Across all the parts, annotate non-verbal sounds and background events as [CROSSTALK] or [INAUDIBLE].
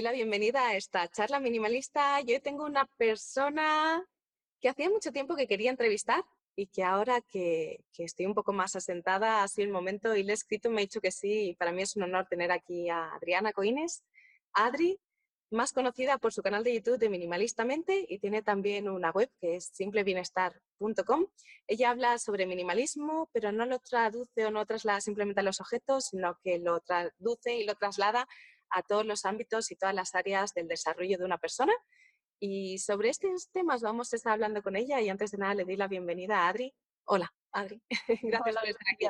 la bienvenida a esta charla minimalista. Yo tengo una persona que hacía mucho tiempo que quería entrevistar y que ahora que, estoy un poco más asentada ha sido el momento y le he escrito, me ha dicho que sí y para mí es un honor tener aquí a Adriana Coines. Adri, más conocida por su canal de YouTube de Minimalistamente y tiene también una web que es simplebienestar.com. Ella habla sobre minimalismo, pero no lo traduce o no traslada simplemente a los objetos, sino que lo traduce y lo traslada a todos los ámbitos y todas las áreas del desarrollo de una persona. Y sobre estos temas vamos a estar hablando con ella y antes de nada le doy la bienvenida a Adri. Hola. Adri. [LAUGHS] Gracias por estar aquí.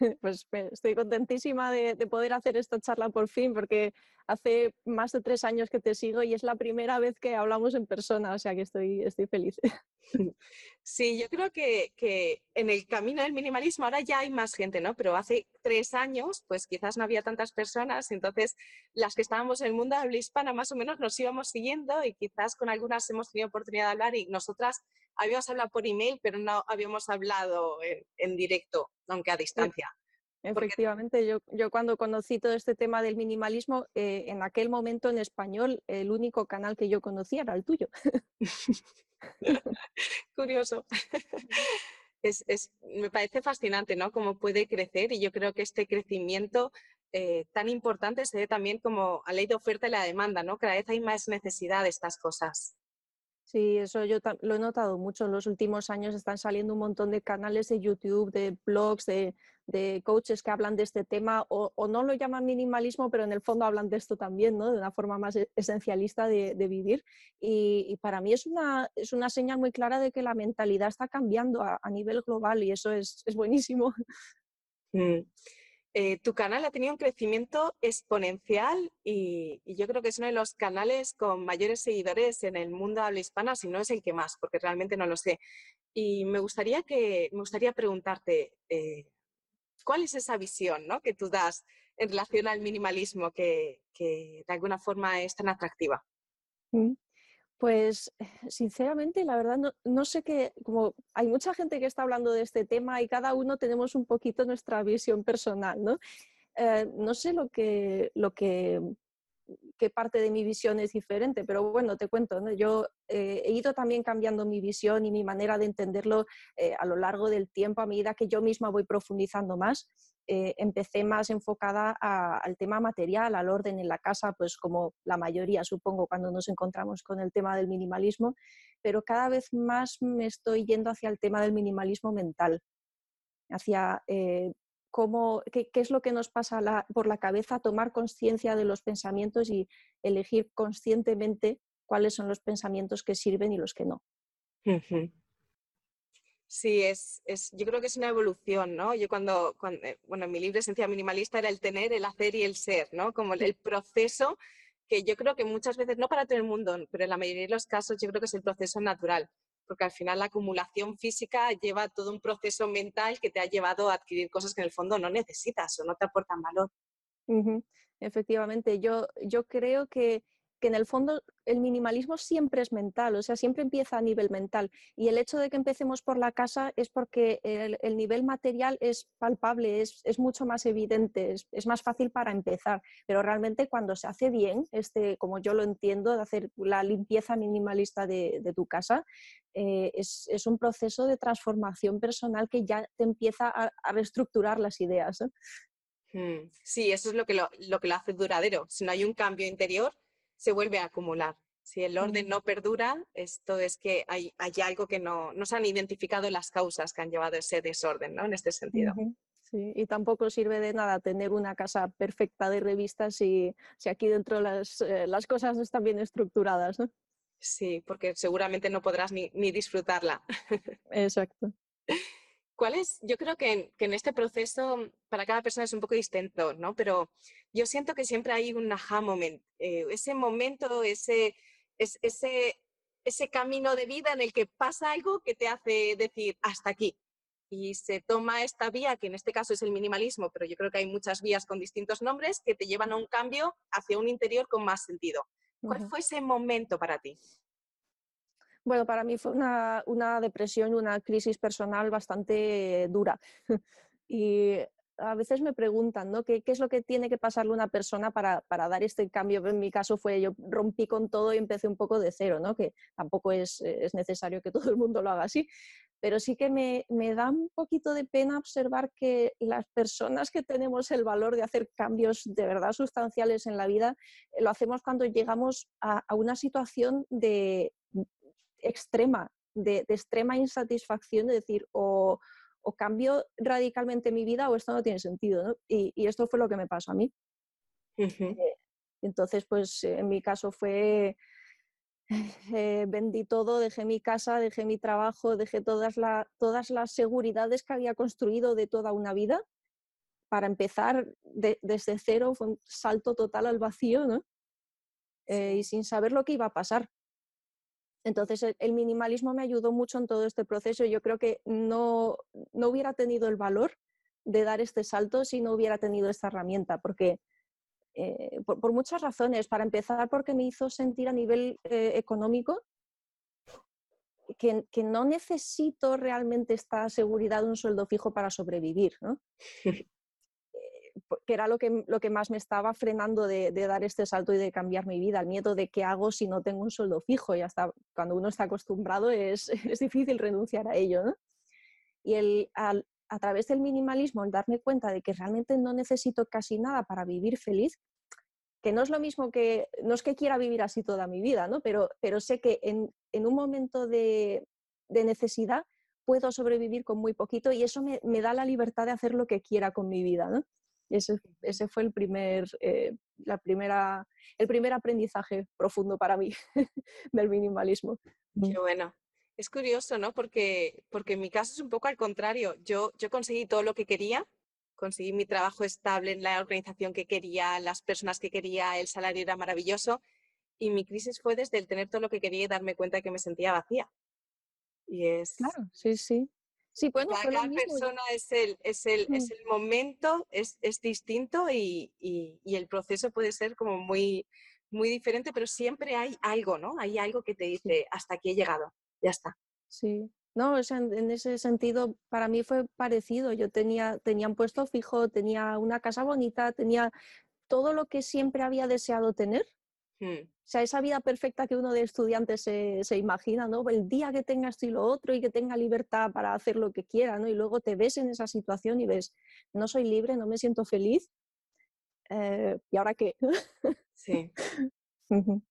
[LAUGHS] Pues estoy contentísima de, poder hacer esta charla por fin, porque hace más de tres años que te sigo y es la primera vez que hablamos en persona, o sea que estoy, estoy feliz. [LAUGHS] Sí, yo creo que, que, en el camino del minimalismo ahora ya hay más gente, ¿no? Pero hace tres años, pues quizás no había tantas personas, entonces las que estábamos en el mundo de habla hispana más o menos nos íbamos siguiendo y quizás con algunas hemos tenido oportunidad de hablar y nosotras habíamos hablado por email, pero no habíamos hablado en, directo, aunque a distancia. Efectivamente, yo, yo, cuando conocí todo este tema del minimalismo, eh, en aquel momento en español, el único canal que yo conocía era el tuyo. [LAUGHS] Curioso. [LAUGHS] Es, es, me parece fascinante, ¿no? Cómo puede crecer y yo creo que este crecimiento eh, tan importante se ve también como a ley de oferta y la demanda, ¿no? Cada vez hay más necesidad de estas cosas. Sí, eso yo lo he notado mucho. En los últimos años están saliendo un montón de canales de YouTube, de blogs, de, coaches que hablan de este tema o, no lo llaman minimalismo, pero en el fondo hablan de esto también, ¿no? De una forma más e-, esencialista de, vivir. Y, para mí es una, es una señal muy clara de que la mentalidad está cambiando a, nivel global y eso es, buenísimo. Mm. Eh, tu canal ha tenido un crecimiento exponencial y, yo creo que es uno de los canales con mayores seguidores en el mundo habla hispana, si no es el que más, porque realmente no lo sé. Y me gustaría, que, me gustaría preguntarte, eh, ¿cuál es esa visión ¿no? que tú das en relación al minimalismo que, de alguna forma es tan atractiva? Mm. Pues sinceramente, la verdad, no, sé qué, como hay mucha gente que está hablando de este tema y cada uno tenemos un poquito nuestra visión personal, ¿no? Eh, no sé lo que, lo que, qué parte de mi visión es diferente, pero bueno, te cuento, ¿no? yo eh, he ido también cambiando mi visión y mi manera de entenderlo eh, a lo largo del tiempo a medida que yo misma voy profundizando más. Eh, empecé más enfocada al tema material, al orden en la casa, pues como la mayoría supongo cuando nos encontramos con el tema del minimalismo, pero cada vez más me estoy yendo hacia el tema del minimalismo mental, hacia cómo, qué, es lo que nos pasa por la cabeza, tomar conciencia de los pensamientos y elegir conscientemente cuáles son los pensamientos que sirven y los que no. Sí, es, es, yo creo que es una evolución, ¿no? Yo cuando, eh, bueno, en mi libro Esencia Minimalista era el tener, el hacer y el ser, ¿no? Como el, proceso que yo creo que muchas veces, no para todo el mundo, pero en la mayoría de los casos yo creo que es el proceso natural, porque al final la acumulación física lleva todo un proceso mental que te ha llevado a adquirir cosas que en el fondo no necesitas o no te aportan valor. Efectivamente, yo, yo creo que que en el fondo el minimalismo siempre es mental, o sea, siempre empieza a nivel mental. Y el hecho de que empecemos por la casa es porque el, nivel material es palpable, es, mucho más evidente, es, más fácil para empezar. Pero realmente cuando se hace bien, este, como yo lo entiendo, de hacer la limpieza minimalista de, tu casa, eh, es, un proceso de transformación personal que ya te empieza a, reestructurar las ideas. Hmm. Sí, eso es lo que lo, lo que lo hace duradero. Si no hay un cambio interior, se vuelve a acumular. Si el orden no perdura, esto es que hay, hay algo que no, no, se han identificado las causas que han llevado ese desorden, ¿no? En este sentido. Sí, y tampoco sirve de nada tener una casa perfecta de revistas si, si aquí dentro las, eh, las cosas no están bien estructuradas, ¿no? Sí, porque seguramente no podrás ni, ni disfrutarla. [LAUGHS] Exacto. ¿Cuál es? Yo creo que en, este proceso para cada persona es un poco distinto, ¿no? Pero yo siento que siempre hay un aha moment, eh, ese momento, ese, ese, ese camino de vida en el que pasa algo que te hace decir hasta aquí. Y se toma esta vía, que en este caso es el minimalismo, pero yo creo que hay muchas vías con distintos nombres que te llevan a un cambio hacia un interior con más sentido. ¿Cuál fue ese momento para ti? Bueno, para mí fue una, una depresión, una crisis personal bastante dura. [LAUGHS] y a veces me preguntan, ¿no? ¿Qué, es lo que tiene que pasarle una persona para, dar este cambio? En mi caso fue, yo rompí con todo y empecé un poco de cero, ¿no? Que tampoco es, es necesario que [LAUGHS] todo el mundo lo haga así, pero sí que me, da un poquito de pena observar que las personas que tenemos el valor de hacer cambios de verdad sustanciales en la vida, lo hacemos cuando llegamos a, una situación de extrema, de, extrema insatisfacción, de decir, o, cambio radicalmente mi vida o esto no tiene sentido. Y, esto fue lo que me pasó a mí. Eh, entonces, pues en mi caso fue, eh, vendí todo, dejé mi casa, dejé mi trabajo, dejé todas, todas las seguridades que había construido de toda una vida para empezar desde cero, fue un salto total al vacío, ¿no? Eh, y sin saber lo que iba a pasar. Entonces, el, minimalismo me ayudó mucho en todo este proceso. Yo creo que no, no hubiera tenido el valor de dar este salto si no hubiera tenido esta herramienta, porque eh, por, muchas razones. Para empezar, porque me hizo sentir a nivel eh, económico que, no necesito realmente esta seguridad de un sueldo fijo para sobrevivir, ¿no? [LAUGHS] Que era lo que, lo que más me estaba frenando de, dar este salto y de cambiar mi vida, el miedo de qué hago si no tengo un sueldo fijo. Y hasta cuando uno está acostumbrado es, [LAUGHS] es difícil renunciar a ello. ¿no? Y el, al, a través del minimalismo, el darme cuenta de que realmente no necesito casi nada para vivir feliz, que no es lo mismo que, no es que quiera vivir así toda mi vida, ¿no? pero, pero sé que en, un momento de, necesidad puedo sobrevivir con muy poquito y eso me, da la libertad de hacer lo que quiera con mi vida. ¿no? Ese, ese fue el primer, eh, la primera, el primer aprendizaje profundo para mí [LAUGHS] del minimalismo. Qué bueno. Es curioso, ¿no? Porque, porque en mi caso es un poco al contrario. Yo, yo conseguí todo lo que quería, conseguí mi trabajo estable en la organización que quería, las personas que quería, el salario era maravilloso. Y mi crisis fue desde el tener todo lo que quería y darme cuenta de que me sentía vacía. Y es... Claro, sí, sí. Sí, bueno, cada, persona es el, es el, es mm. el momento, es, es distinto y, y, y, el proceso puede ser como muy, muy diferente, pero siempre hay algo, ¿no? Hay algo que te dice, hasta aquí he llegado ya está. Sí, no, en ese sentido para mí fue parecido. Yo tenía, tenía un puesto fijo, tenía una casa bonita, tenía todo lo que siempre había deseado tener. Hmm. O sea, esa vida perfecta que uno de estudiantes se, se, imagina, ¿no? El día que tenga esto y lo otro y que tenga libertad para hacer lo que quiera, ¿no? Y luego te ves en esa situación y ves, no soy libre, no me siento feliz. Eh, ¿Y ahora qué? Sí. [LAUGHS]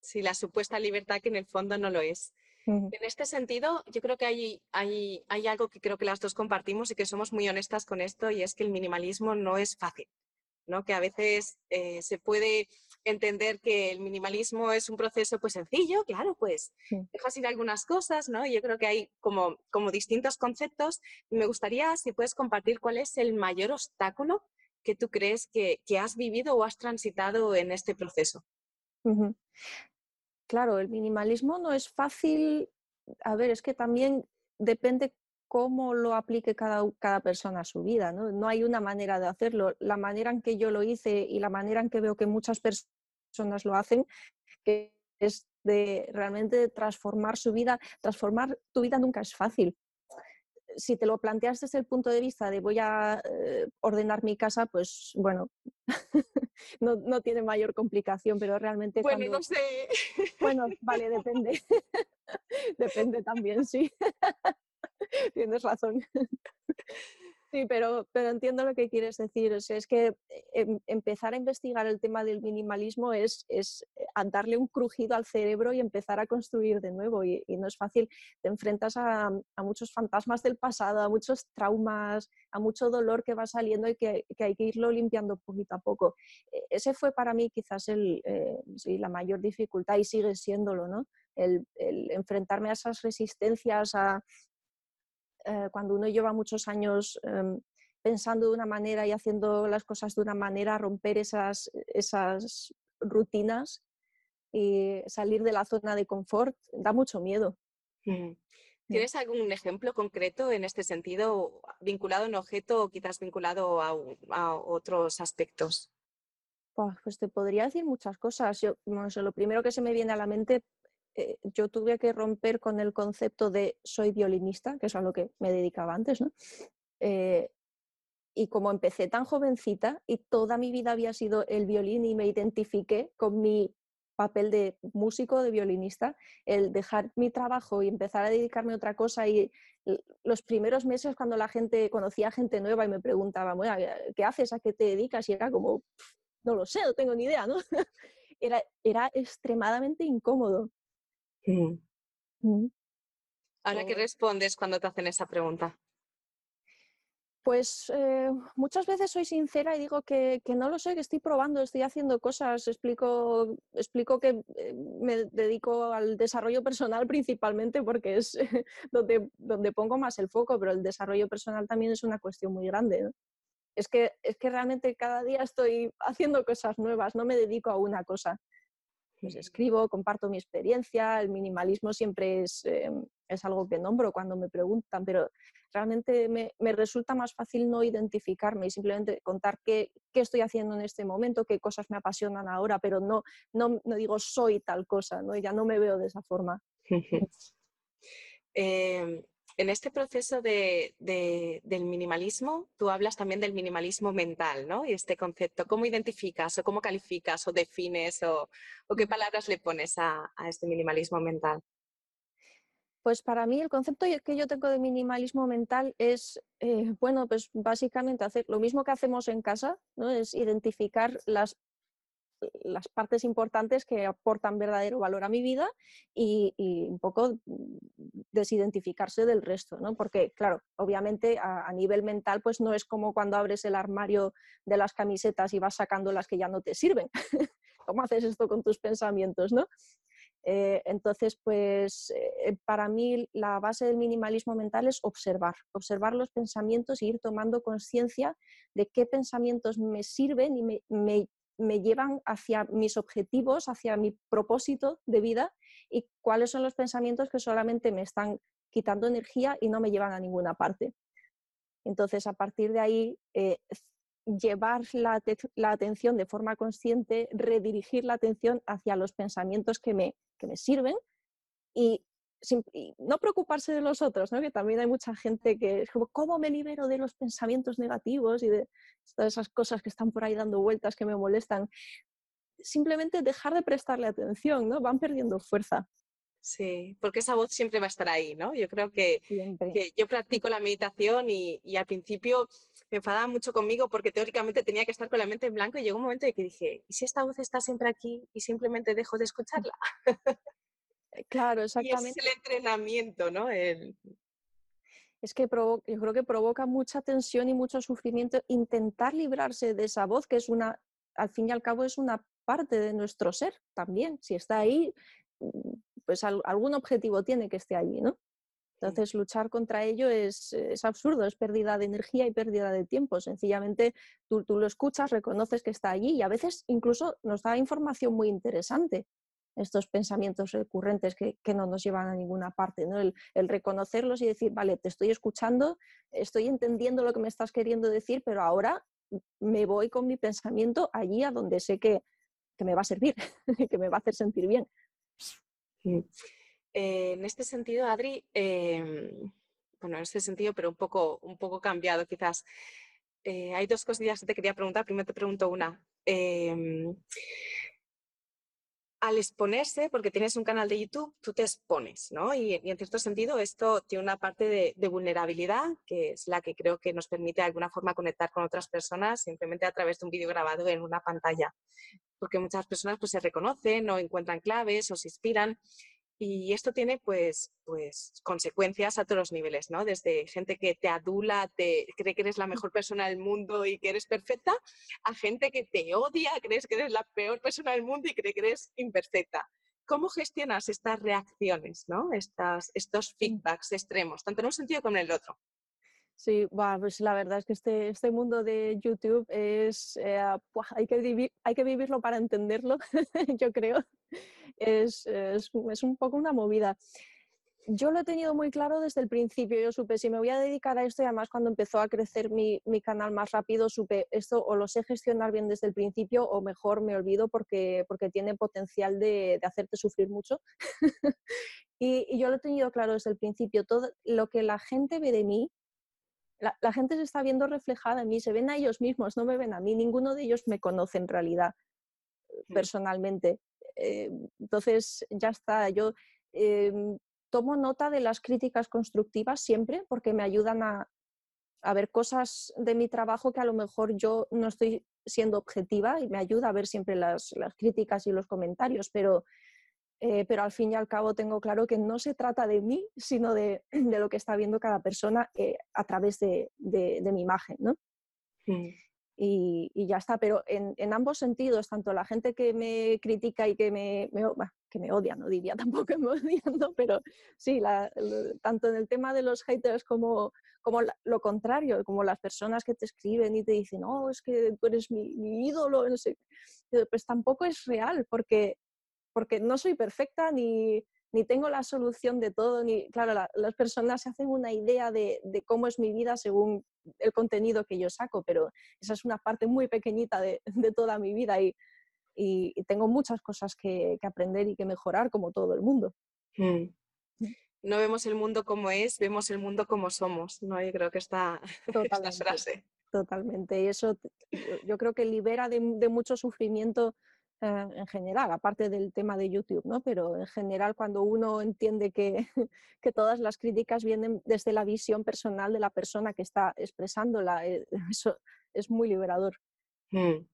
Sí, la supuesta libertad que en el fondo no lo es. En este sentido, yo creo que hay, hay, hay, algo que creo que las dos compartimos y que somos muy honestas con esto y es que el minimalismo no es fácil, ¿no? Que a veces eh, se puede entender que el minimalismo es un proceso pues sencillo, claro, pues dejas ir algunas cosas, ¿no? Yo creo que hay como, como distintos conceptos y me gustaría si puedes compartir cuál es el mayor obstáculo que tú crees que, que has vivido o has transitado en este proceso claro, el minimalismo no es fácil. A ver, es que también depende cómo lo aplique cada, cada persona a su vida. ¿no? no hay una manera de hacerlo. La manera en que yo lo hice y la manera en que veo que muchas personas lo hacen, que es de realmente transformar su vida. Transformar tu vida nunca es fácil si te lo planteas desde el punto de vista de voy a eh, ordenar mi casa, pues bueno, [LAUGHS] no, tiene mayor complicación, pero realmente... Bueno, no sé. Bueno, vale, depende. [LAUGHS] depende también, sí. [LAUGHS] Tienes razón. Sí, pero, pero entiendo lo que quieres decir. es que eh, em, empezar a investigar el tema del minimalismo es, es eh, darle un crujido al cerebro y empezar a construir de nuevo. Y, no es fácil. Te enfrentas a, muchos fantasmas del pasado, a muchos traumas, a mucho dolor que va saliendo y que, hay que irlo limpiando poquito a poco. E, ese fue para mí quizás el, eh, la mayor dificultad y sigue siéndolo, ¿no? el, enfrentarme a esas resistencias, a, eh, cuando uno lleva muchos años em, pensando de una manera y haciendo las cosas de una manera, romper esas, esas rutinas y salir de la zona de confort da mucho miedo. ¿Tienes algún ejemplo concreto en este sentido, vinculado a un objeto o quizás vinculado a, otros aspectos? Pues te podría decir muchas cosas. Yo, lo primero que se me viene a la mente eh, yo tuve que romper con el concepto de soy violinista, que es a lo que me dedicaba antes, ¿no? Eh, y como empecé tan jovencita y toda mi vida había sido el violín y me identifiqué con mi papel de músico, de violinista, el dejar mi trabajo y empezar a dedicarme a otra cosa y los primeros meses cuando la gente conocía gente nueva y me preguntaba, bueno, ¿qué haces? ¿A qué te dedicas? Y era como, no lo sé, no tengo ni idea, ¿no? [LAUGHS] era, era extremadamente incómodo. Mm. Ahora, ¿qué respondes cuando te hacen esa pregunta? Pues eh, muchas veces soy sincera y digo que, no lo sé, que estoy probando, estoy haciendo cosas, explico, explico que eh, me dedico al desarrollo personal [LAUGHS] principalmente porque es [LAUGHS] donde, donde pongo más el foco, pero el desarrollo personal también es una cuestión muy grande. Es, que, es que realmente cada día estoy [LAUGHS] haciendo cosas nuevas, no me dedico a una cosa pues escribo, comparto mi experiencia, el minimalismo siempre es, eh, es, algo que nombro cuando me preguntan, pero realmente me, me, resulta más fácil no identificarme y simplemente contar qué, qué, estoy haciendo en este momento, qué cosas me apasionan ahora, pero no, no, no digo soy tal cosa, ¿no? ya no me veo de esa forma. [LAUGHS] [LAUGHS] eh, en este proceso de, del minimalismo, tú hablas también del minimalismo mental, ¿no? Y este concepto, ¿cómo identificas o cómo calificas o defines o, qué palabras le pones a, este minimalismo mental? Pues para mí el concepto que yo tengo de minimalismo mental es, eh, bueno, pues básicamente hacer lo mismo que hacemos en casa, ¿no? Es identificar las las partes importantes que aportan verdadero valor a mi vida y, un poco desidentificarse del resto, ¿no? Porque, claro, obviamente a, nivel mental, pues no es como cuando abres el armario de las camisetas y vas sacando las que ya no te sirven. [LAUGHS] ¿Cómo haces esto con tus pensamientos, no? Eh, entonces, pues eh, para mí la base del minimalismo mental es observar, observar los pensamientos e ir tomando conciencia de qué pensamientos me sirven y me, me llevan hacia mis objetivos, hacia mi propósito de vida y cuáles son los pensamientos que solamente me están quitando energía y no me llevan a ninguna parte. Entonces, a partir de ahí, eh, llevar la, atención de forma consciente, redirigir la atención hacia los pensamientos que me, que me sirven y no preocuparse de los otros, ¿no? que también hay mucha gente que es como, ¿cómo me libero de los pensamientos negativos y de todas esas cosas que están por ahí dando vueltas que me molestan? Simplemente dejar de prestarle atención, ¿no? Van perdiendo fuerza. Sí, porque esa voz siempre va a estar ahí, ¿no? Yo creo que, que yo practico la meditación y, y, al principio me enfadaba mucho conmigo porque teóricamente tenía que estar con la mente en blanco y llegó un momento en que dije, ¿y si esta voz está siempre aquí y simplemente dejo de escucharla? Claro, exactamente. Y es el entrenamiento, ¿no? Es que yo creo que provoca mucha tensión y mucho sufrimiento intentar librarse de esa voz, que es una, al fin y al cabo, es una parte de nuestro ser también. Si está ahí, mm, pues algún objetivo tiene que esté allí, ¿no? Entonces, luchar contra ello es, es, absurdo, es pérdida de energía y pérdida de tiempo. Sencillamente, tú, tú, lo escuchas, reconoces que está allí y a veces incluso nos da información muy interesante estos pensamientos recurrentes que, no nos llevan a ninguna parte, ¿no? El, reconocerlos y decir, vale, te estoy escuchando, estoy entendiendo lo que me estás queriendo decir, pero ahora me voy con mi pensamiento allí a donde sé que, me va a servir, [LAUGHS] que me va a hacer sentir bien. Eh, en este sentido, Adri, em, bueno, en este sentido, pero un poco, un poco cambiado quizás, eh, hay dos cosillas que te quería preguntar. Primero te pregunto una. Em, al exponerse, porque tienes un canal de YouTube, tú te expones, ¿no? Y, en cierto sentido esto tiene una parte de, vulnerabilidad, que es la que creo que nos permite de alguna forma conectar con otras personas simplemente a través de un vídeo grabado en una pantalla. Porque muchas personas pues, se reconocen o encuentran claves o se inspiran y esto tiene pues, pues consecuencias a todos los niveles, ¿no? Desde gente que te adula, te cree que eres la mejor persona del mundo y que eres perfecta, a gente que te odia, crees que eres la peor persona del mundo y cree que eres imperfecta. ¿Cómo gestionas estas reacciones, ¿no? Estas, estos feedbacks extremos, tanto en un sentido como en el otro? Sí, pues la verdad es que este, este mundo de YouTube es, eh, hay, que hay que vivirlo para entenderlo, [LAUGHS] yo creo es, es, un poco una movida. Yo lo he tenido muy claro desde el principio. Yo supe, si me voy a dedicar a esto, y además cuando empezó a crecer mi, mi, canal más rápido, supe, esto o lo sé gestionar bien desde el principio o mejor me olvido porque, porque tiene potencial de, de hacerte sufrir mucho. [LAUGHS] y, y, yo lo he tenido claro desde el principio. Todo lo que la gente ve de mí, la, gente se está viendo reflejada en mí, se ven a ellos mismos, no me ven a mí, ninguno de ellos me conoce en realidad. Personalmente. Eh, entonces, ya está, yo em, tomo nota de las críticas constructivas siempre porque me ayudan a, ver cosas de mi trabajo que a lo mejor yo no estoy siendo objetiva y me ayuda a ver siempre las, las críticas y los comentarios, pero eh, pero al fin y al cabo tengo claro que no se trata de mí, sino de, [CLEARS THROAT] lo que está viendo cada persona eh, a través de, mi imagen, ¿no? Mm. Y, ya está, pero en, ambos sentidos, tanto la gente que me critica y que me, que me odia, no diría [LAUGHS] tampoco me odian, pero sí, tanto en el tema de los haters como, como lo contrario, como las personas que te escriben y te dicen, no, es que tú eres mi, mi ídolo, no sé, pues tampoco es real, porque porque no soy perfecta ni, ni tengo la solución de todo, ni, claro, las personas se hacen una idea de, de, cómo es mi vida según el contenido que yo saco, pero esa es una parte muy pequeñita de, de toda mi vida y, y, tengo muchas cosas que, que, aprender y que mejorar como todo el mundo. Mm. Mm. No vemos el mundo como es, vemos el mundo como somos, ¿no? Yo creo que está [LAUGHS] esta frase. Totalmente, y eso yo creo que libera de, de mucho sufrimiento eh, en general, aparte del tema de YouTube, ¿no? Pero en general cuando uno entiende que, [LAUGHS] que, todas las críticas vienen desde la visión personal de la persona que está expresándola, eh, [LAUGHS] eso es muy liberador. Mm.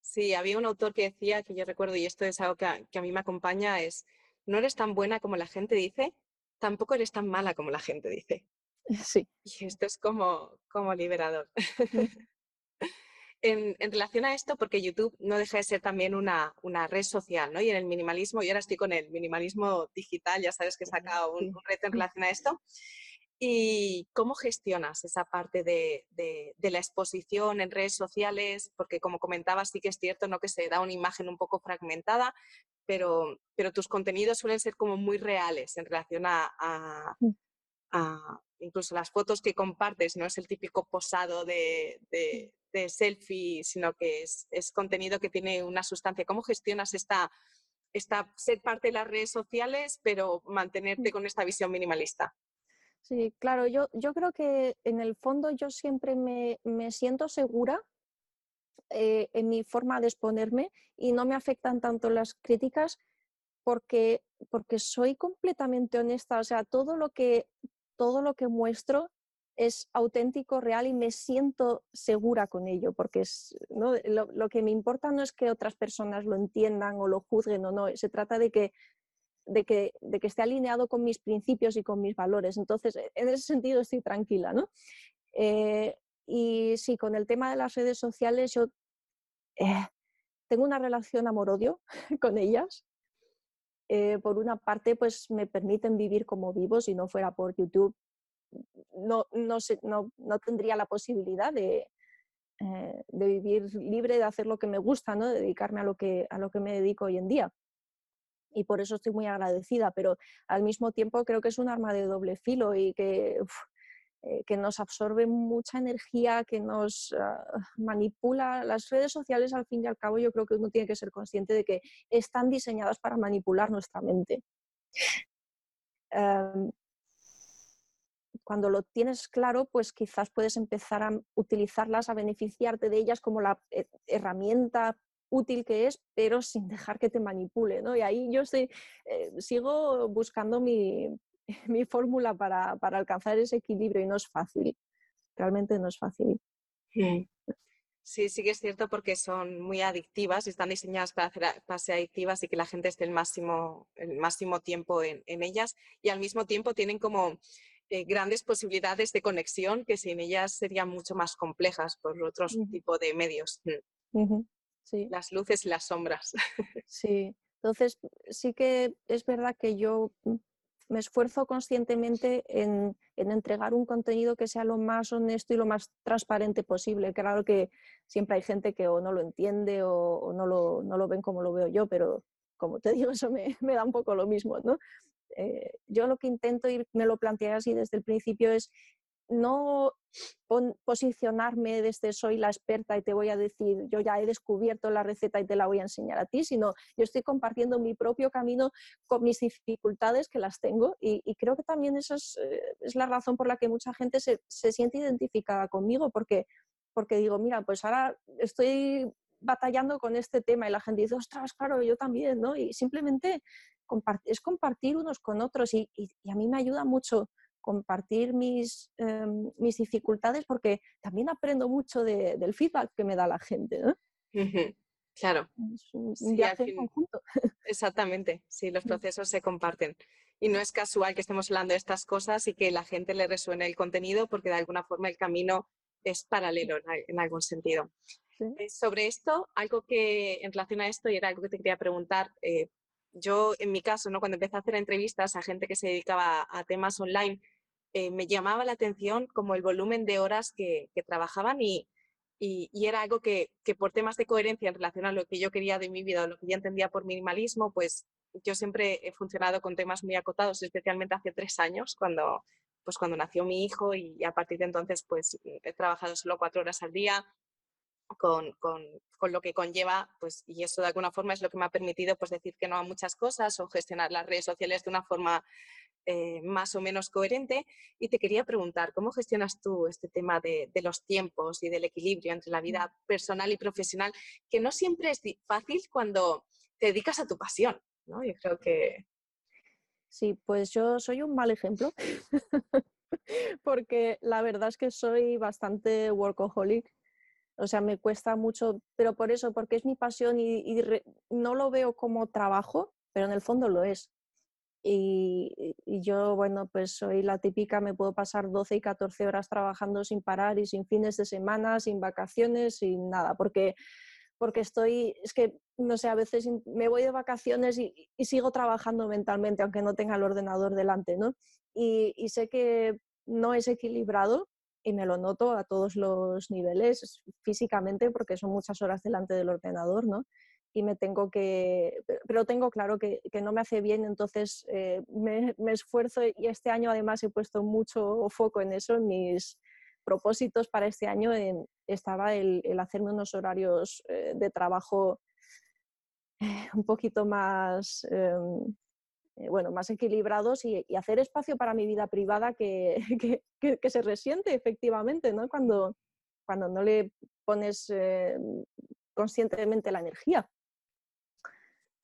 Sí, había un autor que decía, que yo recuerdo, y esto es algo que a, mí me acompaña, es, no eres tan buena como la gente dice, tampoco eres tan mala como la gente dice. [LAUGHS] Sí. Y esto es como, como liberador. Mm en, relación a esto, porque YouTube no deja de ser también una, una, red social, ¿no? Y en el minimalismo, y ahora estoy con el minimalismo digital, ya sabes que he sacado un, reto en relación a esto. ¿Y cómo gestionas esa parte de, de, la exposición en redes sociales? Porque como comentabas, sí que es cierto, ¿no? Que se da una imagen un poco fragmentada, pero, pero tus contenidos suelen ser como muy reales en relación a, a, mm. a incluso las fotos que compartes, no es el típico posado de, de, de selfie, sino que es, contenido que tiene una sustancia. ¿Cómo gestionas esta, esta, ser parte de las redes sociales, pero mantenerte con esta visión minimalista? Sí, claro, yo, yo creo que en el fondo yo siempre me, siento segura eh, en mi forma de exponerme y no me afectan tanto las críticas porque, porque soy completamente honesta. O sea, todo lo que, todo lo que muestro es auténtico, real y me siento segura con ello, porque es, lo, que me importa no es que otras personas lo entiendan o lo juzguen o no, se trata de que, de que, de que esté alineado con mis principios y con mis valores. Entonces, en ese sentido estoy tranquila. ¿no? Eh, y sí, con el tema de las redes sociales, yo eh, tengo una relación amor-odio [LAUGHS] con ellas. Eh, por una parte, pues me permiten vivir como vivo, si no fuera por YouTube, no, no, no, tendría la posibilidad de, eh, de, vivir libre, de hacer lo que me gusta, ¿no? de dedicarme a lo, que, a lo que me dedico hoy en día. Y por eso estoy muy agradecida, pero al mismo tiempo creo que es un arma de doble filo y que, eh, que nos absorbe mucha energía, que nos ah, manipula. Las redes sociales, al fin y al cabo, yo creo que uno tiene que ser consciente de que están diseñadas para manipular nuestra mente. Em, cuando lo tienes claro, pues quizás puedes empezar a utilizarlas, a beneficiarte de ellas como la eh, herramienta útil que es, pero sin dejar que te manipule, ¿no? Y ahí yo eh, sigo buscando mi, [LAUGHS] fórmula para, alcanzar ese equilibrio y no es fácil, realmente no es fácil. Mm. Sí, sí que es cierto porque son muy adictivas y están diseñadas para, hacer, ser adictivas y que la gente esté el máximo, tiempo en ellas y al mismo tiempo tienen como eh, grandes posibilidades de conexión que sin ellas serían mucho más complejas por otros tipo de medios. Mm. sí. Las luces y las sombras. [LAUGHS] Sí, entonces sí que es verdad que yo mm, me esfuerzo conscientemente en, entregar un contenido que sea lo más honesto y lo más transparente posible. Claro que siempre hay gente que o no lo entiende o, no, lo, no, lo, ven como lo veo yo, pero como te [LAUGHS] digo, eso me, me da un poco lo mismo, ¿no? Eh, yo lo que intento y me lo planteé así desde el principio es no posicionarme desde soy la experta y te voy a decir, yo ya he descubierto la receta y te la voy a enseñar a ti, sino yo estoy compartiendo mi propio camino con mis dificultades que las tengo y, creo que también esa eh, es, la razón por la que mucha gente se, siente identificada conmigo, porque, porque digo, mira, pues ahora estoy batallando con este tema y la gente dice, ostras, claro, yo también, ¿no? Y simplemente es compartir unos con otros y, y a mí me ayuda mucho compartir mis, em, mis dificultades porque también aprendo mucho del feedback que me da la gente. Claro. Es un, viaje conjunto. Exactamente, sí, los procesos se comparten. Y no es casual que estemos hablando de estas cosas y que la gente le resuene el contenido porque de alguna forma el camino es paralelo en, algún sentido. Eh, sobre esto, algo que en relación a esto, y era algo que te quería preguntar, eh, yo en mi caso, ¿no? cuando empecé a hacer entrevistas a gente que se dedicaba a temas online, eh, me llamaba la atención como el volumen de horas que, trabajaban y, era algo que, por temas de coherencia en relación a lo que yo quería de mi vida o lo que yo entendía por minimalismo, pues yo siempre he funcionado con temas muy acotados, especialmente hace tres años, cuando, pues cuando nació mi hijo y a partir de entonces pues he trabajado solo cuatro horas al día, con, con, con, lo que conlleva, pues, y eso de alguna forma es lo que me ha permitido pues, decir que no a muchas cosas o gestionar las redes sociales de una forma eh, más o menos coherente. Y te quería preguntar, ¿cómo gestionas tú este tema de, los tiempos y del equilibrio entre la vida personal y profesional, que no siempre es fácil cuando te dedicas a tu pasión? ¿no? Yo creo que... Sí, pues yo soy un mal ejemplo. [LAUGHS] porque la verdad es que soy bastante workaholic. O sea, me cuesta mucho, pero por eso, porque es mi pasión y, no lo veo como trabajo, pero en el fondo lo es. Y, yo, bueno, pues soy la típica, me puedo pasar 12 y 14 horas trabajando sin parar y sin fines de semana, sin vacaciones, sin nada, porque, porque estoy, es que, no sé, a veces me voy de vacaciones y, sigo trabajando mentalmente, aunque no tenga el ordenador delante, ¿no? Y, y sé que no es equilibrado y me lo noto a todos los niveles, físicamente, porque son muchas horas delante del ordenador, ¿no? y me tengo que, pero tengo claro que, que no me hace bien, entonces eh, me, esfuerzo y este año además he puesto mucho foco en eso, mis propósitos para este año en, estaba el, hacerme unos horarios eh, de trabajo eh, un poquito más, em, bueno, más equilibrados y, y, hacer espacio para mi vida privada que, [LAUGHS] que, que se resiente efectivamente, ¿no? Cuando, cuando no le pones conscientemente la energía.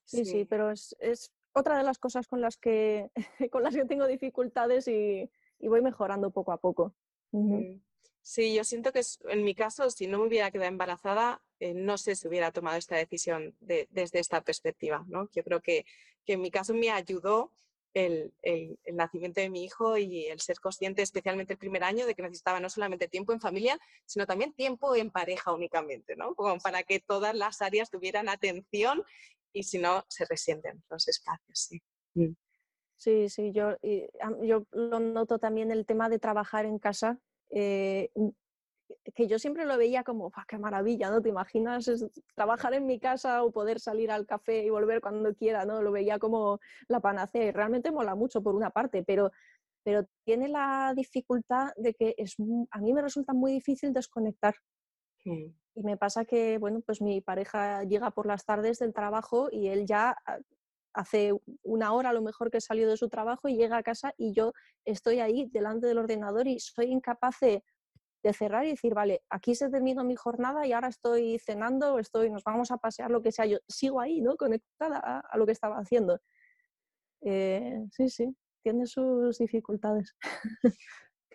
Sí, sí, pero es, otra de las cosas con las que, [LAUGHS] con las que tengo dificultades y, voy mejorando poco a poco. Mm. Sí, yo siento que en mi caso, si no me hubiera quedado embarazada, eh, no sé si hubiera tomado esta decisión desde esta perspectiva. ¿no? Yo creo que, en mi caso me ayudó el, nacimiento de mi hijo y el ser consciente, especialmente el primer año, de que necesitaba no solamente tiempo en familia, sino también tiempo en pareja únicamente, ¿no? Como para que todas las áreas tuvieran atención y si no, se resienten los espacios. Sí, mm. sí, sí yo, yo lo noto también el tema de trabajar en casa. Eh, que yo siempre lo veía como, qué maravilla, ¿no? ¿Te imaginas trabajar en mi casa o poder salir al café y volver cuando quiera, ¿no? Lo veía como la panacea y realmente mola mucho por una parte, pero, pero tiene la dificultad de que es, a mí me resulta muy difícil desconectar. Y me pasa que, bueno, pues mi pareja llega por las tardes del trabajo y él ya ah, hace una hora a lo mejor que salió de su trabajo y llega a casa y yo estoy ahí delante del ordenador y soy incapaz de, cerrar y decir, vale, aquí se terminó mi jornada y ahora estoy cenando, estoy, nos vamos a pasear, lo que sea, yo sigo ahí, ¿no? Conectada a, lo que estaba haciendo. Eh, sí, sí, tiene sus dificultades.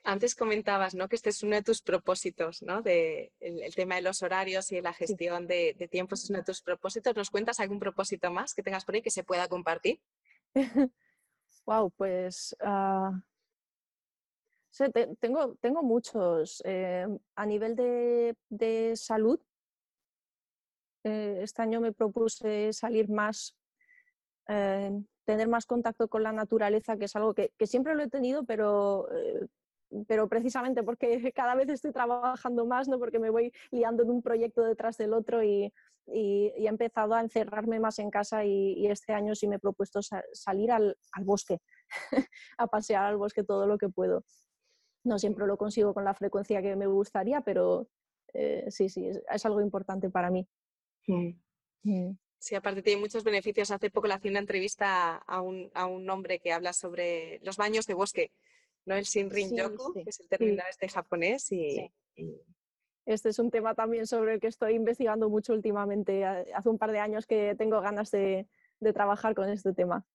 Antes comentabas ¿no? que este es uno de tus propósitos, ¿no? De, el, tema de los horarios y la gestión de, tiempos es uno de tus propósitos. ¿Nos cuentas algún propósito más que tengas por ahí que se pueda compartir? [LAUGHS] wow, pues tengo, tengo muchos. Eh, a nivel de, salud, eh, este año me propuse salir más, eh, tener más contacto con la naturaleza, que es algo que, siempre lo he tenido, pero pero precisamente porque [LAUGHS] cada vez estoy trabajando más, ¿no? porque me voy liando en un proyecto detrás del otro y, y, he empezado a encerrarme más en casa y, este año sí me he propuesto salir al, al bosque, [LAUGHS] a pasear al bosque todo lo que puedo. No siempre lo consigo con la frecuencia que me gustaría, pero eh, sí, sí, es, algo importante para mí. Mm. Sí, aparte tiene muchos beneficios. Hace poco le hacía una entrevista a un, a un hombre que habla sobre los baños de bosque, ¿no? El Shinrin-yoku, que es el término este japonés. Y, Este es un tema también sobre el que estoy investigando mucho últimamente. Hace un par de años que tengo ganas de, de trabajar con este tema.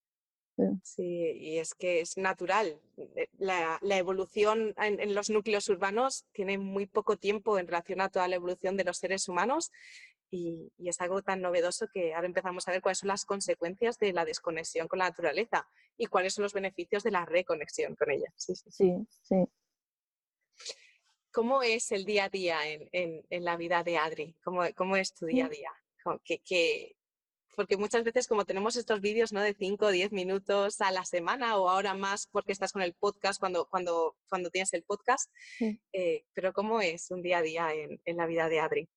Sí, y es que es natural. Eh, la, evolución en, los núcleos urbanos tiene muy poco tiempo en relación a toda la evolución de los seres humanos y, es algo tan novedoso que ahora empezamos a ver cuáles son las consecuencias de la desconexión con la naturaleza y cuáles son los beneficios de la reconexión con ella. Sí, sí, sí. ¿Cómo es el día a día en, la vida de Adri? ¿Cómo, cómo es tu día a día? ¿Qué, qué, porque muchas veces como tenemos estos vídeos ¿no? de 5 o 10 minutos a la semana o ahora más porque estás con el podcast cuando, cuando, cuando tienes el podcast, eh, pero ¿cómo es un día a día en, en, la vida de Adri?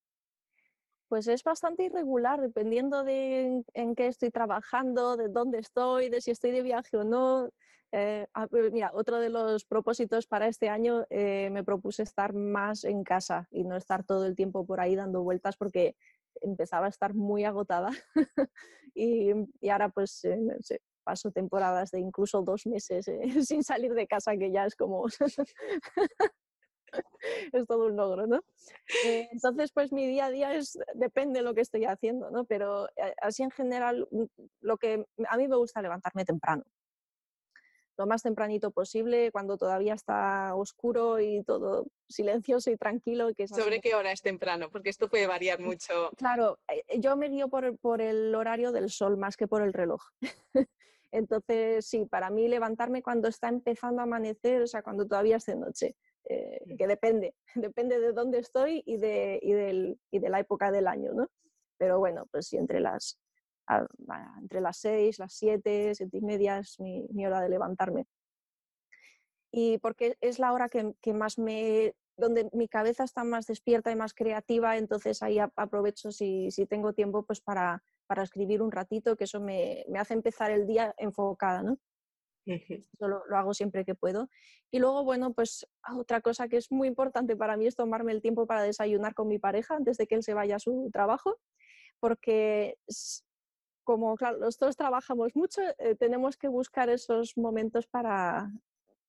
Pues es bastante irregular dependiendo de en, qué estoy trabajando, de dónde estoy, de si estoy de viaje o no. Eh, mira, otro de los propósitos para este año eh, me propuse estar más en casa y no estar todo el tiempo por ahí dando vueltas porque empezaba a estar muy agotada [LAUGHS] y, y, ahora pues eh, paso temporadas de incluso dos meses eh, [LAUGHS] sin salir de casa, que ya es como... [LAUGHS] es todo un logro, ¿no? Eh, entonces, pues mi día a día es, depende de lo que estoy haciendo, ¿no? Pero así en general, mm, lo que a mí me gusta levantarme temprano lo más tempranito posible, cuando todavía está oscuro y todo silencioso y tranquilo. Que ¿Sobre qué hora es temprano? Porque esto puede variar mm, mucho. Claro, eh, eh, yo me guío por, por el horario del sol más que por el reloj. [LAUGHS] Entonces, sí, para mí levantarme cuando está empezando a amanecer, o sea, cuando todavía es de noche, eh, mm. que depende, [LAUGHS] depende de dónde estoy y de, y, del, y de la época del año, ¿no? Pero bueno, pues sí, entre las entre las 6, las 7, 7 y media es mi, hora de levantarme. Y porque es la hora que, más me, donde mi cabeza está más despierta y más creativa, entonces ahí aprovecho si, si tengo tiempo pues para, para, escribir un ratito, que eso me, me hace empezar el día enfocada, ¿no? Eso lo, lo, hago siempre que puedo. Y luego, bueno, pues otra cosa que es muy importante para mí es tomarme el tiempo para desayunar con mi pareja antes de que él se vaya a su trabajo, porque como claro, los dos trabajamos mucho, eh, tenemos que buscar esos momentos para,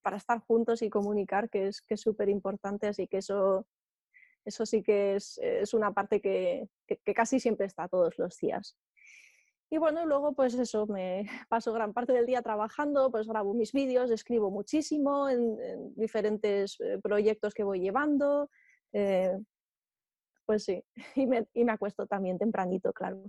para estar juntos y comunicar, que es que súper importante, así que eso, eso sí que es, es una parte que, que, casi siempre está todos los días. Y bueno, luego pues eso, me [LAUGHS] paso gran parte del día trabajando, pues grabo mis vídeos, escribo muchísimo en, diferentes eh, proyectos que voy llevando. Eh, pues sí, [LAUGHS] y me, y me acuesto también tempranito, claro.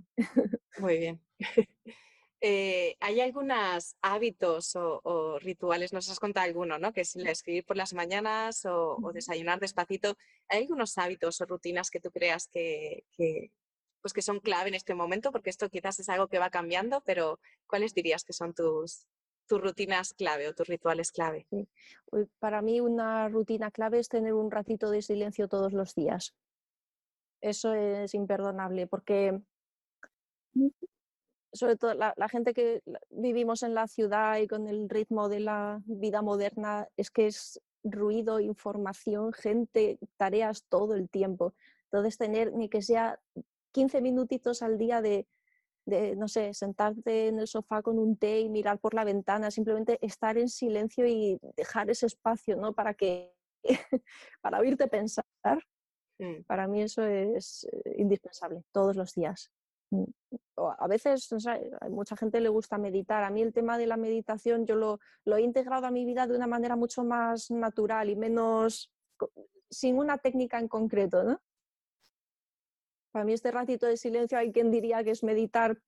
Muy bien. [LAUGHS] Eh, ¿Hay algunos hábitos o, rituales? Nos has contado alguno, ¿no? Que es escribir por las mañanas o, desayunar despacito. ¿Hay algunos hábitos o rutinas que tú creas que, pues que son clave en este momento? Porque esto quizás es algo que va cambiando, pero ¿cuáles dirías que son tus, tus rutinas clave o tus rituales clave? Para mí una rutina clave es tener un ratito de silencio todos los días. Eso es imperdonable porque sobre todo la, gente que vivimos en la ciudad y con el ritmo de la vida moderna, es que es ruido, información, gente, tareas todo el tiempo. Entonces, tener ni que sea 15 minutitos al día de, no sé, sentarte en el sofá con un té y mirar por la ventana, simplemente estar en silencio y dejar ese espacio, ¿no? Para que, [LAUGHS] para oírte pensar. Mm. Para mí eso es eh, indispensable todos los días. Mm, a veces a mucha gente le gusta meditar. A mí el tema de la meditación yo lo, lo, he integrado a mi vida de una manera mucho más natural y menos sin una técnica en concreto, ¿no? Para mí este ratito de silencio hay quien diría que es meditar,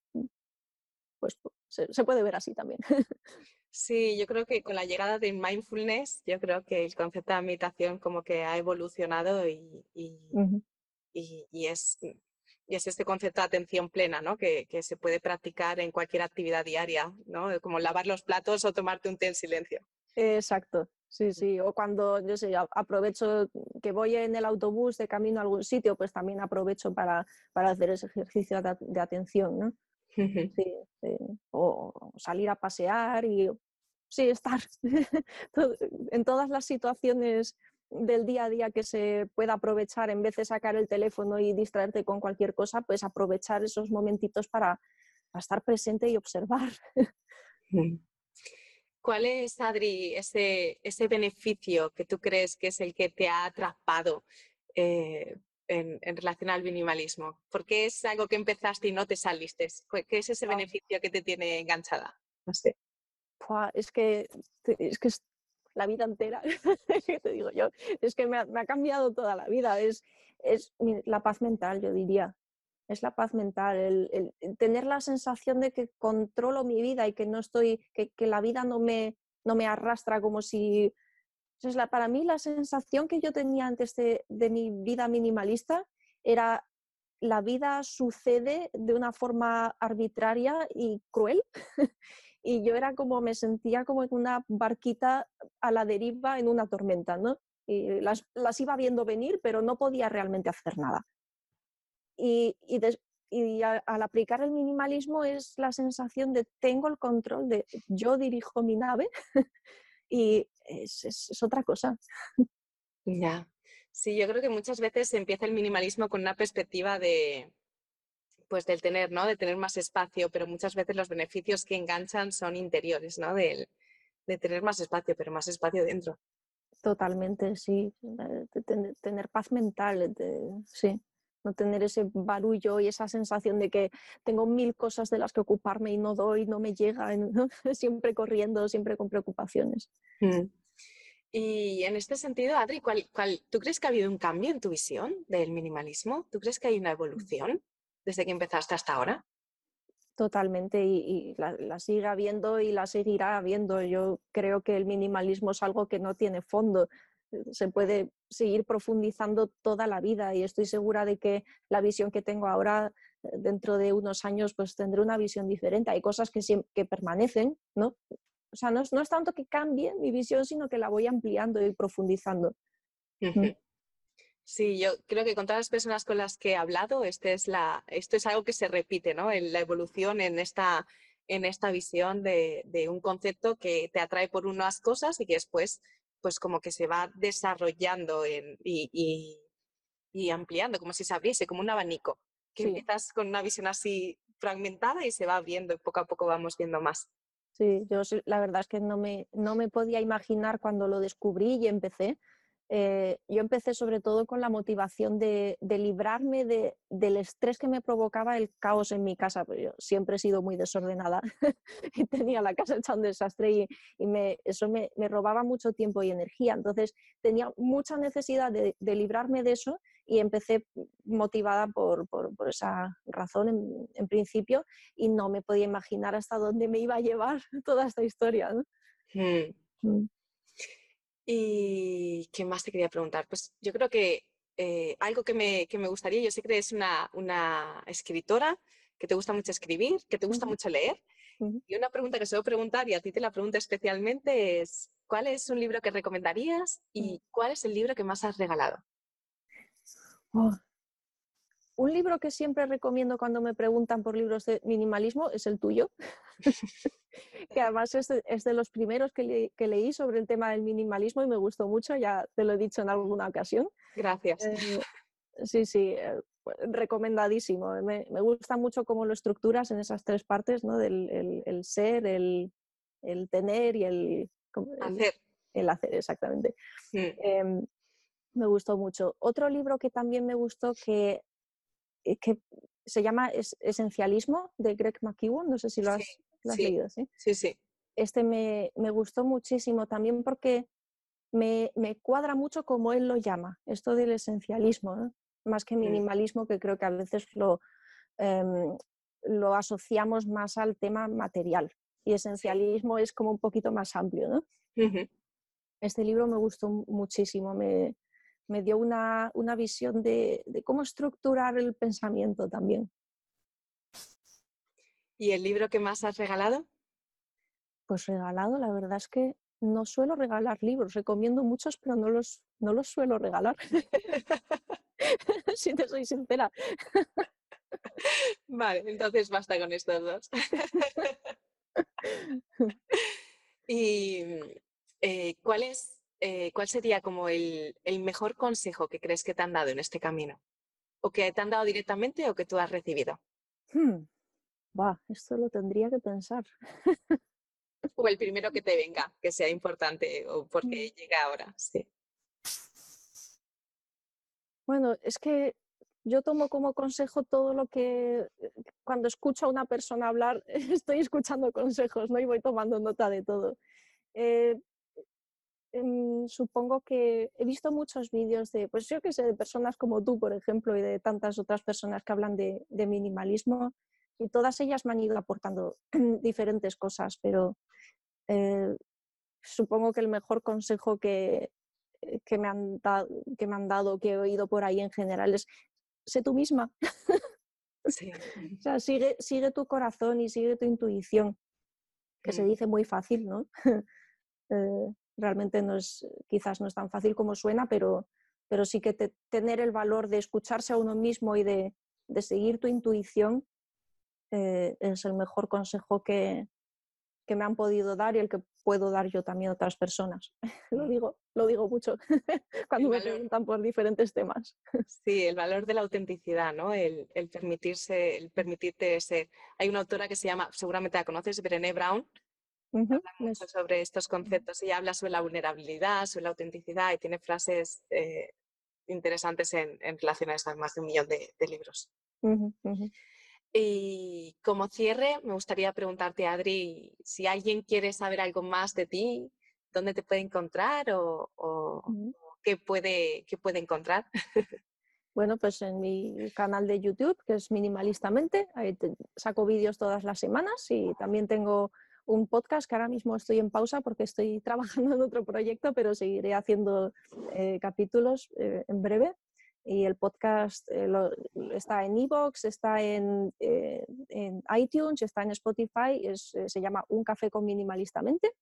pues se, se puede ver así también. [LAUGHS] Sí, yo creo que con la llegada de mindfulness, yo creo que el concepto de meditación como que ha evolucionado y, y, y es y es este concepto de atención plena, ¿no? Que, que, se puede practicar en cualquier actividad diaria, ¿no? Como lavar los platos o tomarte un té en silencio. Exacto, sí, sí. O cuando, yo sé, aprovecho que voy en el autobús de camino a algún sitio, pues también aprovecho para, para hacer ese ejercicio de, atención, ¿no? [LAUGHS] Sí, O salir a pasear y sí, estar [LAUGHS] en todas las situaciones del día a día que se pueda aprovechar en vez de sacar el teléfono y distraerte con cualquier cosa, pues aprovechar esos momentitos para, estar presente y observar. ¿Cuál es, Adri, ese, ese beneficio que tú crees que es el que te ha atrapado eh, en, relación al minimalismo? ¿Por qué es algo que empezaste y no te saliste? ¿Qué es ese beneficio que te tiene enganchada? No sé. Es que es que la vida entera, [LAUGHS] te digo yo, es que me ha, cambiado toda la vida, es, es la paz mental, yo diría, es la paz mental, el, tener la sensación de que controlo mi vida y que no estoy, que, la vida no me, no me arrastra como si... Es la, para mí la sensación que yo tenía antes de, de mi vida minimalista era la vida sucede de una forma arbitraria y cruel [LAUGHS] y yo era como, me sentía como en una barquita a la deriva en una tormenta, ¿no? Y las, las iba viendo venir, pero no podía realmente hacer nada. Y, y, al aplicar el minimalismo es la sensación de tengo el control de yo dirijo mi nave [LAUGHS] y es, es, otra cosa. Ya. Sí, yo creo que muchas veces empieza el minimalismo con una perspectiva de, pues del tener, ¿no? De tener más espacio, pero muchas veces los beneficios que enganchan son interiores, ¿no? De, de tener más espacio, pero más espacio dentro. Totalmente, sí. De tener, paz mental, sí. No tener ese barullo y esa sensación de que tengo mil cosas de las que ocuparme y no doy, no me llega, [LAUGHS] siempre corriendo, siempre con preocupaciones. Mm. Y en este sentido, Adri, ¿cuál, ¿tú crees que ha habido un cambio en tu visión del minimalismo? ¿Tú crees que hay una evolución? desde que empezaste hasta ahora? Totalmente, y, la, sigue habiendo y la seguirá habiendo. Yo creo que el minimalismo es algo que no tiene fondo. Se puede seguir profundizando toda la vida y estoy segura de que la visión que tengo ahora, eh, dentro de unos años, pues tendré una visión diferente. Hay cosas que permanecen, ¿no? O sea, no es, tanto que cambie mi visión, sino que la voy ampliando y profundizando. Sí, yo creo que con todas las personas con las que he hablado, este es la, esto es algo que se repite, ¿no? En la evolución en esta, en esta visión de, un concepto que te atrae por unas cosas y que después, pues como que se va desarrollando y, ampliando, como si se abriese, como un abanico. Que empiezas con una visión así fragmentada y se va abriendo y poco a poco vamos viendo más. Sí, yo la verdad es que no me, no me podía imaginar cuando lo descubrí y empecé eh, yo empecé sobre todo con la motivación de, librarme del estrés que me provocaba el caos en mi casa, porque yo siempre he sido muy desordenada [LAUGHS] y tenía la casa hecha un desastre y, eso me, robaba mucho tiempo y energía. Entonces tenía mucha necesidad de, librarme de eso y empecé motivada por, esa razón en, principio y no me podía imaginar hasta dónde me iba a llevar [LAUGHS] toda esta historia. Hmm. Mm. ¿Y qué más te quería preguntar? Pues yo creo que eh, algo que me, que me, gustaría, yo sé que eres una, una, escritora, que te gusta mucho escribir, que te gusta mucho leer. Y una pregunta que suelo preguntar, y a ti te la pregunto especialmente, es ¿cuál es un libro que recomendarías y cuál es el libro que más has regalado? Oh, un libro que siempre recomiendo cuando me preguntan por libros de minimalismo es el tuyo, [LAUGHS] que además es de, los primeros que, leí sobre el tema del minimalismo y me gustó mucho, ya te lo he dicho en alguna ocasión. Gracias. Eh, sí, sí, eh, recomendadísimo. Me, gusta mucho cómo lo estructuras en esas tres partes, ¿no? Del el, ser, el, tener y el, hacer. El hacer, exactamente. Em, me gustó mucho. Otro libro que también me gustó que que se llama Esencialismo de Greg McKeown, no sé si lo has, leído. ¿sí? sí, sí. Este me, gustó muchísimo también porque me, cuadra mucho como él lo llama, esto del esencialismo, más que mm. minimalismo, que creo que a veces lo, em, lo asociamos más al tema material. Y esencialismo es como un poquito más amplio. ¿no? Este libro me gustó muchísimo, me, me dio una, visión de, cómo estructurar el pensamiento también. ¿Y el libro que más has regalado? Pues regalado, la verdad es que no suelo regalar libros, recomiendo muchos, pero no los, no los suelo regalar. [LAUGHS] si te soy sincera. Vale, entonces basta con estos dos. [LAUGHS] [LAUGHS] ¿Y eh, cuál, es, eh, cuál sería como el, mejor consejo que crees que te han dado en este camino? ¿O que te han dado directamente o que tú has recibido? Hmm. esto lo tendría que pensar. [LAUGHS] o el primero que te venga, que sea importante o porque mm. llega ahora. Sí. Bueno, es que yo tomo como consejo todo lo que eh, cuando escucho a una persona hablar, [LAUGHS] estoy escuchando consejos, ¿no? Y voy tomando nota de todo. Eh, em, supongo que he visto muchos vídeos de, pues yo que sé, de personas como tú, por ejemplo, y de tantas otras personas que hablan de, minimalismo, y todas ellas me han ido aportando [CLEARS THROAT] diferentes cosas, pero eh, supongo que el mejor consejo que, que, me han que me han dado, que he oído por ahí en general, es sé tú misma. [LAUGHS] o sea, sigue, sigue tu corazón y sigue tu intuición, que se dice muy fácil, ¿no? [LAUGHS] Eh, realmente no es, quizás no es tan fácil como suena, pero, pero sí que tener el valor de escucharse a uno mismo y de, de seguir tu intuición eh, es el mejor consejo que, que me han podido dar y el que puedo dar yo también a otras personas. [LAUGHS] lo mm. digo, lo digo mucho [LAUGHS] cuando me preguntan por diferentes temas. [LAUGHS] Sí, el valor de la autenticidad, ¿no? El, permitirse, el permitirte ser. Hay una autora que se llama, seguramente la conoces, Brené Brown, mucho sobre estos conceptos. Ella habla sobre la vulnerabilidad, sobre la autenticidad y tiene frases eh, interesantes en, en relación a más de un millón de, libros. Y como cierre, me gustaría preguntarte, Adri, si alguien quiere saber algo más de ti, ¿dónde te puede encontrar o, qué, puede, qué puede encontrar? [LAUGHS] Bueno, pues en mi canal de YouTube, que es Minimalistamente, ahí saco vídeos todas las semanas y también tengo un podcast que ahora mismo estoy en pausa porque estoy [LAUGHS] trabajando en otro proyecto, pero seguiré haciendo eh, capítulos eh, en breve y el podcast eh, está en Evox, está en, eh, en, iTunes, está en Spotify, se llama Un café con minimalistamente.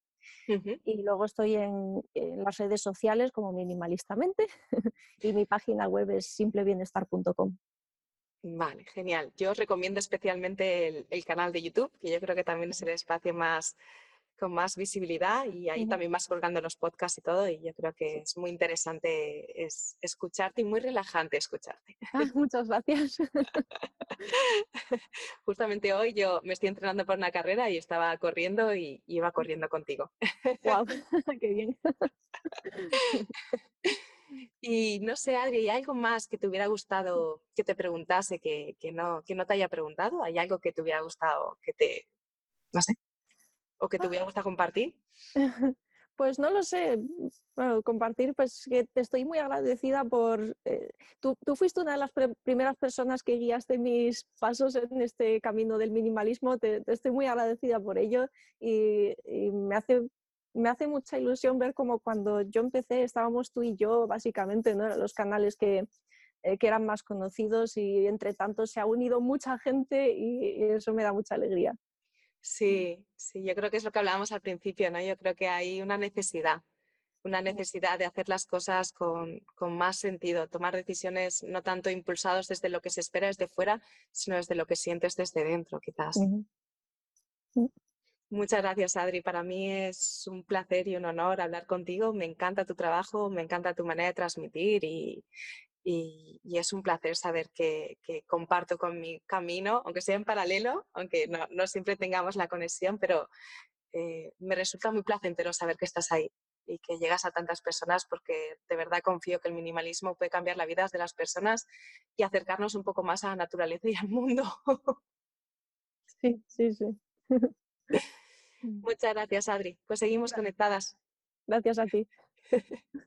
Y luego estoy en, las redes sociales como minimalistamente [LAUGHS] y mi página web es simplebienestar.com. Vale, genial. Yo os recomiendo especialmente el, el, canal de YouTube, que yo creo que también es el espacio más con más visibilidad y ahí también vas colgando los podcasts y todo y yo creo que es muy interesante es escucharte y muy relajante escucharte. [LAUGHS] Ah, muchas gracias. [LAUGHS] Justamente hoy yo me estoy entrenando para una carrera y estaba corriendo y iba corriendo contigo. ¡Wow! [LAUGHS] ¡Qué bien! Y no sé, Adri, ¿hay algo más que te hubiera gustado que te preguntase que, no, que no te haya preguntado? ¿Hay algo que te hubiera gustado que te, no sé, o que te hubiera gustado compartir? [LAUGHS] Pues no lo sé. Compartir, pues que te estoy muy agradecida por... Eh, tú, fuiste una de las primeras personas que guiaste mis pasos en este camino del minimalismo. Te, estoy muy agradecida por ello y, me, hace, me hace mucha ilusión ver como cuando yo empecé estábamos tú y yo, básicamente, ¿no? los canales que, eh, que eran más conocidos y entre tanto se ha unido mucha gente y eso me da mucha alegría. Sí, sí, yo creo que es lo que hablábamos al principio, ¿no? Yo creo que hay una necesidad, una necesidad de hacer las cosas con, más sentido, tomar decisiones no tanto impulsados desde lo que se espera desde fuera, sino desde lo que sientes desde dentro, quizás. Mm. Muchas gracias, Adri. Para mí es un placer y un honor hablar contigo. Me encanta tu trabajo, me encanta tu manera de transmitir y, es un placer saber que, comparto con mi camino, aunque sea en paralelo, aunque no, siempre tengamos la conexión, pero eh, me resulta muy placentero saber que estás ahí y que llegas a tantas personas porque de verdad confío que el minimalismo puede cambiar la vida de las personas y acercarnos un poco más a la naturaleza y al mundo. Sí, sí, sí. [LAUGHS] Muchas gracias, Adri. Pues seguimos conectadas. Gracias a ti. [LAUGHS]